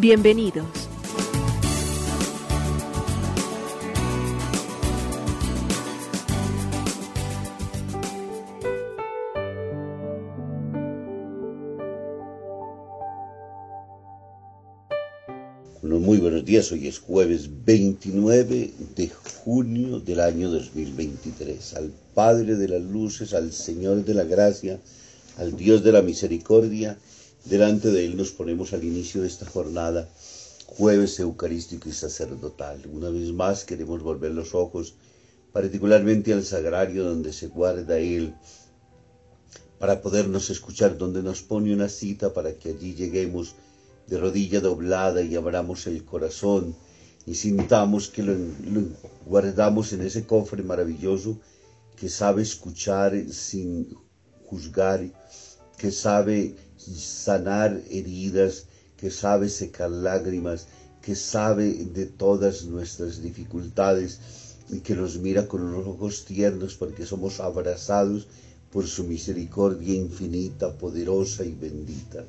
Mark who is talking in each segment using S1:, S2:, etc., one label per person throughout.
S1: Bienvenidos.
S2: muy buenos días, hoy es jueves 29 de junio del año 2023. Al Padre de las Luces, al Señor de la Gracia, al Dios de la Misericordia, delante de Él nos ponemos al inicio de esta jornada, jueves eucarístico y sacerdotal. Una vez más queremos volver los ojos, particularmente al sagrario donde se guarda Él, para podernos escuchar, donde nos pone una cita para que allí lleguemos de rodilla doblada y abramos el corazón y sintamos que lo, guardamos en ese cofre maravilloso que sabe escuchar sin juzgar, que sabe sanar heridas, que sabe secar lágrimas, que sabe de todas nuestras dificultades y que nos mira con unos ojos tiernos porque somos abrazados por su misericordia infinita, poderosa y bendita.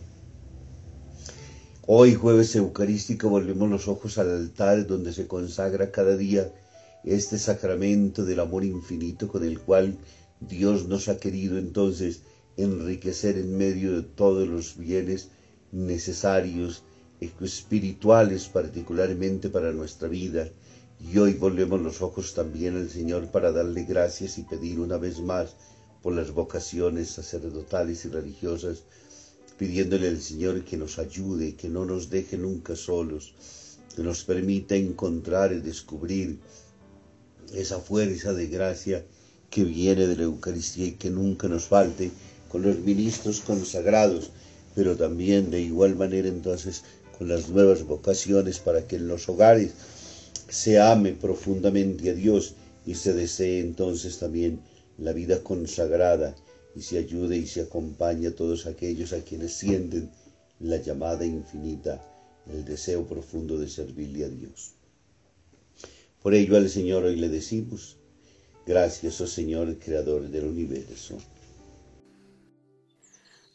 S2: Hoy, jueves eucarístico, volvemos los ojos al altar donde se consagra cada día este sacramento del amor infinito con el cual Dios nos ha querido entonces enriquecer en medio de todos los bienes necesarios, espirituales particularmente para nuestra vida. Y hoy volvemos los ojos también al Señor para darle gracias y pedir una vez más por las vocaciones sacerdotales y religiosas pidiéndole al Señor que nos ayude, que no nos deje nunca solos, que nos permita encontrar y descubrir esa fuerza de gracia que viene de la Eucaristía y que nunca nos falte con los ministros consagrados, pero también de igual manera entonces con las nuevas vocaciones para que en los hogares se ame profundamente a Dios y se desee entonces también la vida consagrada y se ayude y se acompañe a todos aquellos a quienes sienten la llamada infinita, el deseo profundo de servirle a Dios. Por ello al Señor hoy le decimos, gracias, oh Señor, Creador del universo.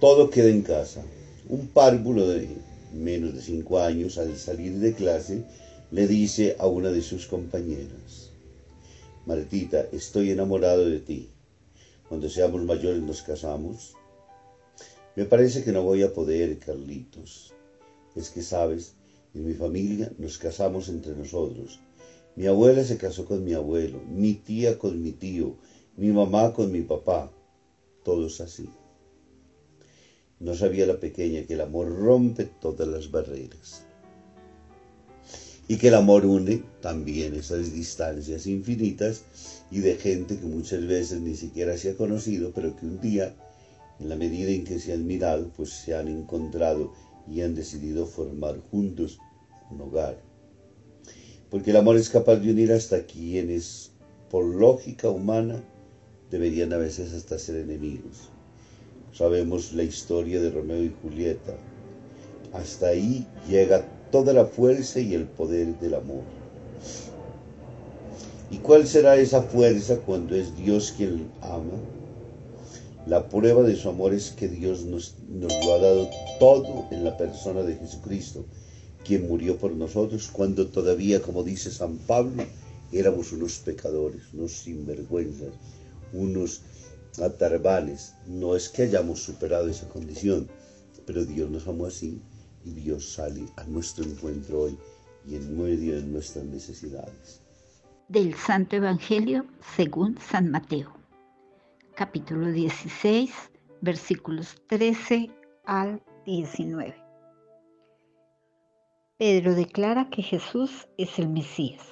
S2: Todo queda en casa. Un párvulo de menos de cinco años, al salir de clase, le dice a una de sus compañeras, Martita, estoy enamorado de ti. Cuando seamos mayores nos casamos. Me parece que no voy a poder, Carlitos. Es que, sabes, en mi familia nos casamos entre nosotros. Mi abuela se casó con mi abuelo, mi tía con mi tío, mi mamá con mi papá. Todos así. No sabía la pequeña que el amor rompe todas las barreras y que el amor une también esas distancias infinitas y de gente que muchas veces ni siquiera se ha conocido, pero que un día En la medida en que se han mirado, pues se han encontrado y han decidido formar juntos un hogar. Porque el amor es capaz de unir hasta quienes, por lógica humana, deberían a veces hasta ser enemigos. Sabemos la historia de Romeo y Julieta. Hasta ahí llega toda la fuerza y el poder del amor. ¿Y cuál será esa fuerza cuando es Dios quien ama? La prueba de su amor es que Dios nos, lo ha dado todo en la persona de Jesucristo, quien murió por nosotros cuando todavía, como dice San Pablo, éramos unos pecadores, unos sinvergüenzas, unos atarbanes. No es que hayamos superado esa condición, pero Dios nos amó así y Dios sale a nuestro encuentro hoy y en medio de nuestras necesidades.
S3: Del Santo Evangelio según San Mateo, capítulo 16, versículos 13 al 19. Pedro declara que Jesús es el Mesías.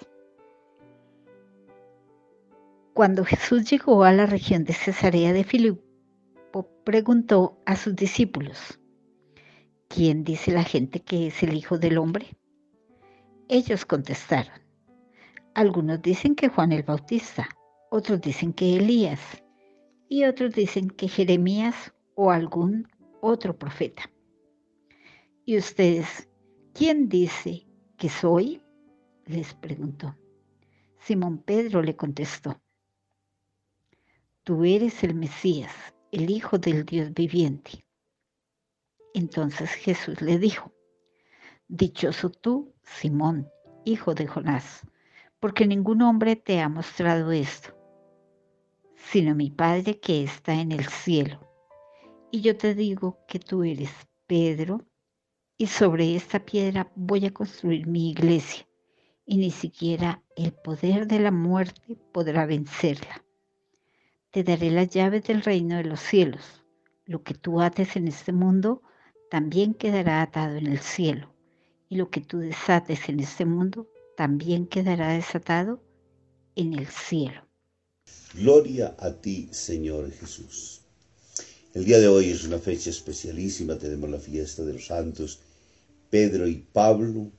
S3: Cuando Jesús llegó a la región de Cesarea de Filipo, preguntó a sus discípulos, ¿quién dice la gente que es el Hijo del Hombre? Ellos contestaron, algunos dicen que Juan el Bautista, otros dicen que Elías y otros dicen que Jeremías o algún otro profeta. ¿Y ustedes, quién dice que soy? les preguntó. Simón Pedro le contestó, tú eres el Mesías, el Hijo del Dios viviente. Entonces Jesús le dijo, Dichoso tú, Simón, hijo de Jonás, porque ningún hombre te ha mostrado esto, sino mi Padre que está en el cielo. Y yo te digo que tú eres Pedro, y sobre esta piedra voy a construir mi iglesia, y ni siquiera el poder de la muerte podrá vencerla te daré las llaves del reino de los cielos. Lo que tú ates en este mundo también quedará atado en el cielo, y lo que tú desates en este mundo también quedará desatado en el cielo.
S2: Gloria a ti, Señor Jesús. El día de hoy es una fecha especialísima, tenemos la fiesta de los santos Pedro y Pablo,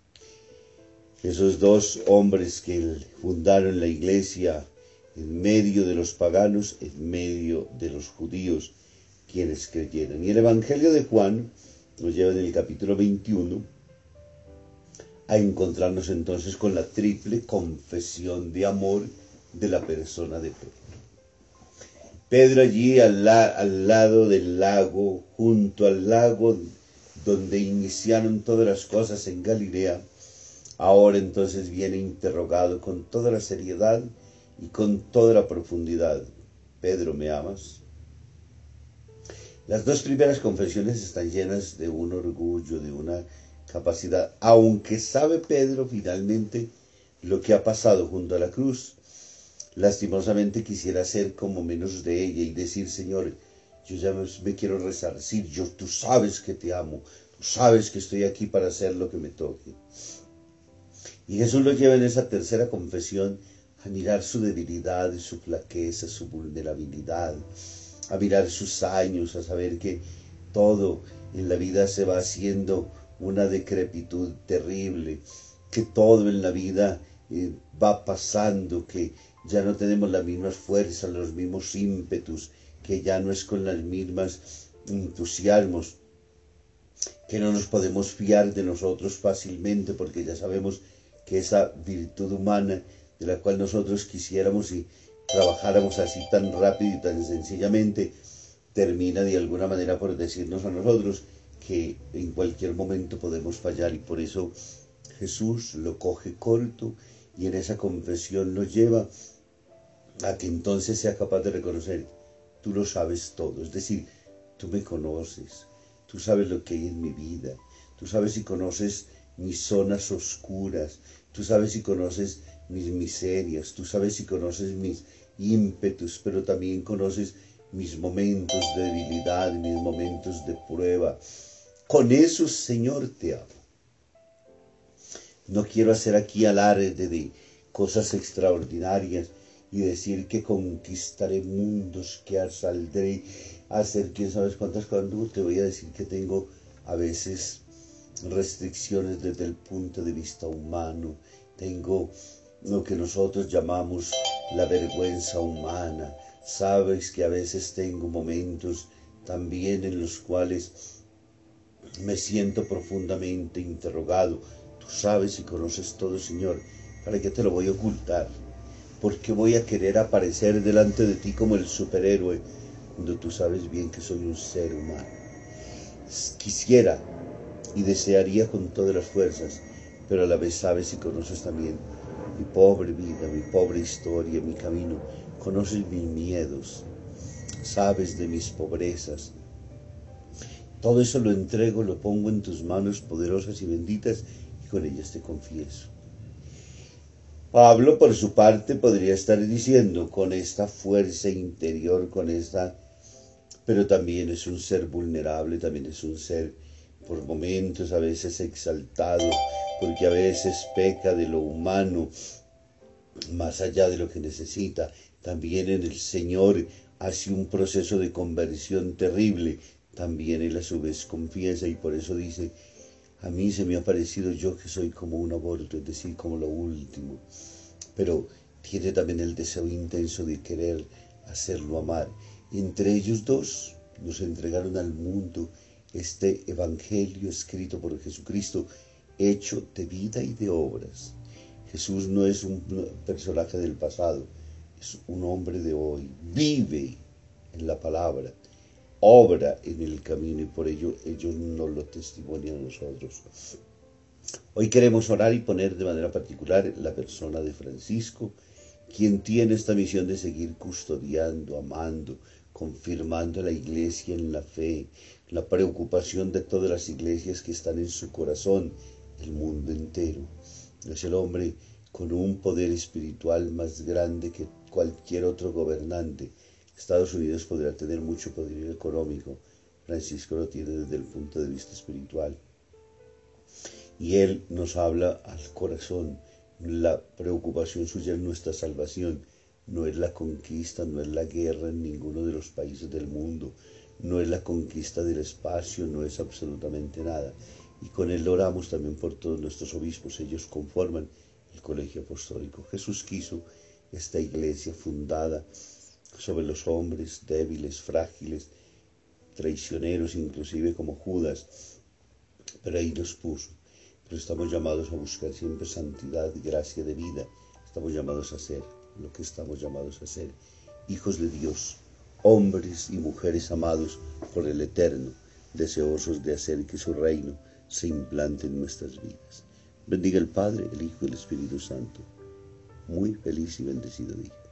S2: esos dos hombres que fundaron la iglesia en medio de los paganos, en medio de los judíos, quienes creyeron. Y el Evangelio de Juan nos lleva en el capítulo 21 a encontrarnos entonces con la triple confesión de amor de la persona de Pedro. Pedro allí al, al lado del lago, junto al lago donde iniciaron todas las cosas en Galilea, ahora entonces viene interrogado con toda la seriedad y con toda la profundidad. Pedro, ¿me amas? Las dos primeras confesiones están llenas de un orgullo, de una capacidad, aunque sabe Pedro finalmente lo que ha pasado junto a la cruz. Lastimosamente quisiera ser como menos de ella y decir, Señor, yo ya me, quiero resarcir, yo, tú sabes que te amo, tú sabes que estoy aquí para hacer lo que me toque. Y Jesús lo lleva en esa tercera confesión a mirar su debilidad, su flaqueza, su vulnerabilidad, a mirar sus años, a saber que todo en la vida se va haciendo una decrepitud terrible, que todo en la vida eh, va pasando, que ya no tenemos las mismas fuerzas, los mismos ímpetus, que ya no es con las mismas entusiasmos, que no nos podemos fiar de nosotros fácilmente porque ya sabemos que esa virtud humana de la cual nosotros quisiéramos y trabajáramos así tan rápido y tan sencillamente, termina de alguna manera por decirnos a nosotros que en cualquier momento podemos fallar y por eso Jesús lo coge corto y en esa confesión lo lleva a que entonces sea capaz de reconocer, tú lo sabes todo, es decir, tú me conoces, tú sabes lo que hay en mi vida, tú sabes y conoces mis zonas oscuras, tú sabes y conoces mis miserias, tú sabes y conoces mis ímpetus, pero también conoces mis momentos de debilidad, mis momentos de prueba. Con eso, Señor, te amo. No quiero hacer aquí alarde de cosas extraordinarias y decir que conquistaré mundos, que saldré a hacer quién sabe cuántas cosas. te voy a decir que tengo a veces restricciones desde el punto de vista humano. Tengo lo que nosotros llamamos la vergüenza humana. Sabes que a veces tengo momentos también en los cuales me siento profundamente interrogado. Tú sabes y conoces todo, Señor. ¿Para qué te lo voy a ocultar? ¿Por qué voy a querer aparecer delante de ti como el superhéroe cuando tú sabes bien que soy un ser humano? Quisiera y desearía con todas las fuerzas, pero a la vez sabes y conoces también mi pobre vida, mi pobre historia, mi camino. Conoces mis miedos, sabes de mis pobrezas. Todo eso lo entrego, lo pongo en tus manos poderosas y benditas y con ellas te confieso. Pablo, por su parte, podría estar diciendo con esta fuerza interior, con esta... Pero también es un ser vulnerable, también es un ser por momentos a veces exaltado, porque a veces peca de lo humano, más allá de lo que necesita. También en el Señor hace un proceso de conversión terrible. También Él a su vez confiesa y por eso dice, a mí se me ha parecido yo que soy como un aborto, es decir, como lo último. Pero tiene también el deseo intenso de querer hacerlo amar. Entre ellos dos nos entregaron al mundo este Evangelio escrito por Jesucristo, hecho de vida y de obras. Jesús no es un personaje del pasado, es un hombre de hoy, vive en la palabra, obra en el camino y por ello ellos nos lo testimonian a nosotros. Hoy queremos orar y poner de manera particular la persona de Francisco, quien tiene esta misión de seguir custodiando, amando, confirmando la iglesia en la fe, la preocupación de todas las iglesias que están en su corazón, el mundo entero. Es el hombre con un poder espiritual más grande que cualquier otro gobernante. Estados Unidos podrá tener mucho poder económico, Francisco lo tiene desde el punto de vista espiritual. Y él nos habla al corazón. La preocupación suya es nuestra salvación no es la conquista, no es la guerra en ninguno de los países del mundo, no es la conquista del espacio, no es absolutamente nada. Y con él oramos también por todos nuestros obispos, ellos conforman el colegio apostólico. Jesús quiso esta iglesia fundada sobre los hombres débiles, frágiles, traicioneros, inclusive como Judas, pero ahí nos puso. Pero estamos llamados a buscar siempre santidad, gracia de vida, estamos llamados a ser lo que estamos llamados a ser, hijos de Dios, hombres y mujeres amados por el Eterno, deseosos de hacer que su reino se implante en nuestras vidas. Bendiga el Padre, el Hijo y el Espíritu Santo. Muy feliz y bendecido día.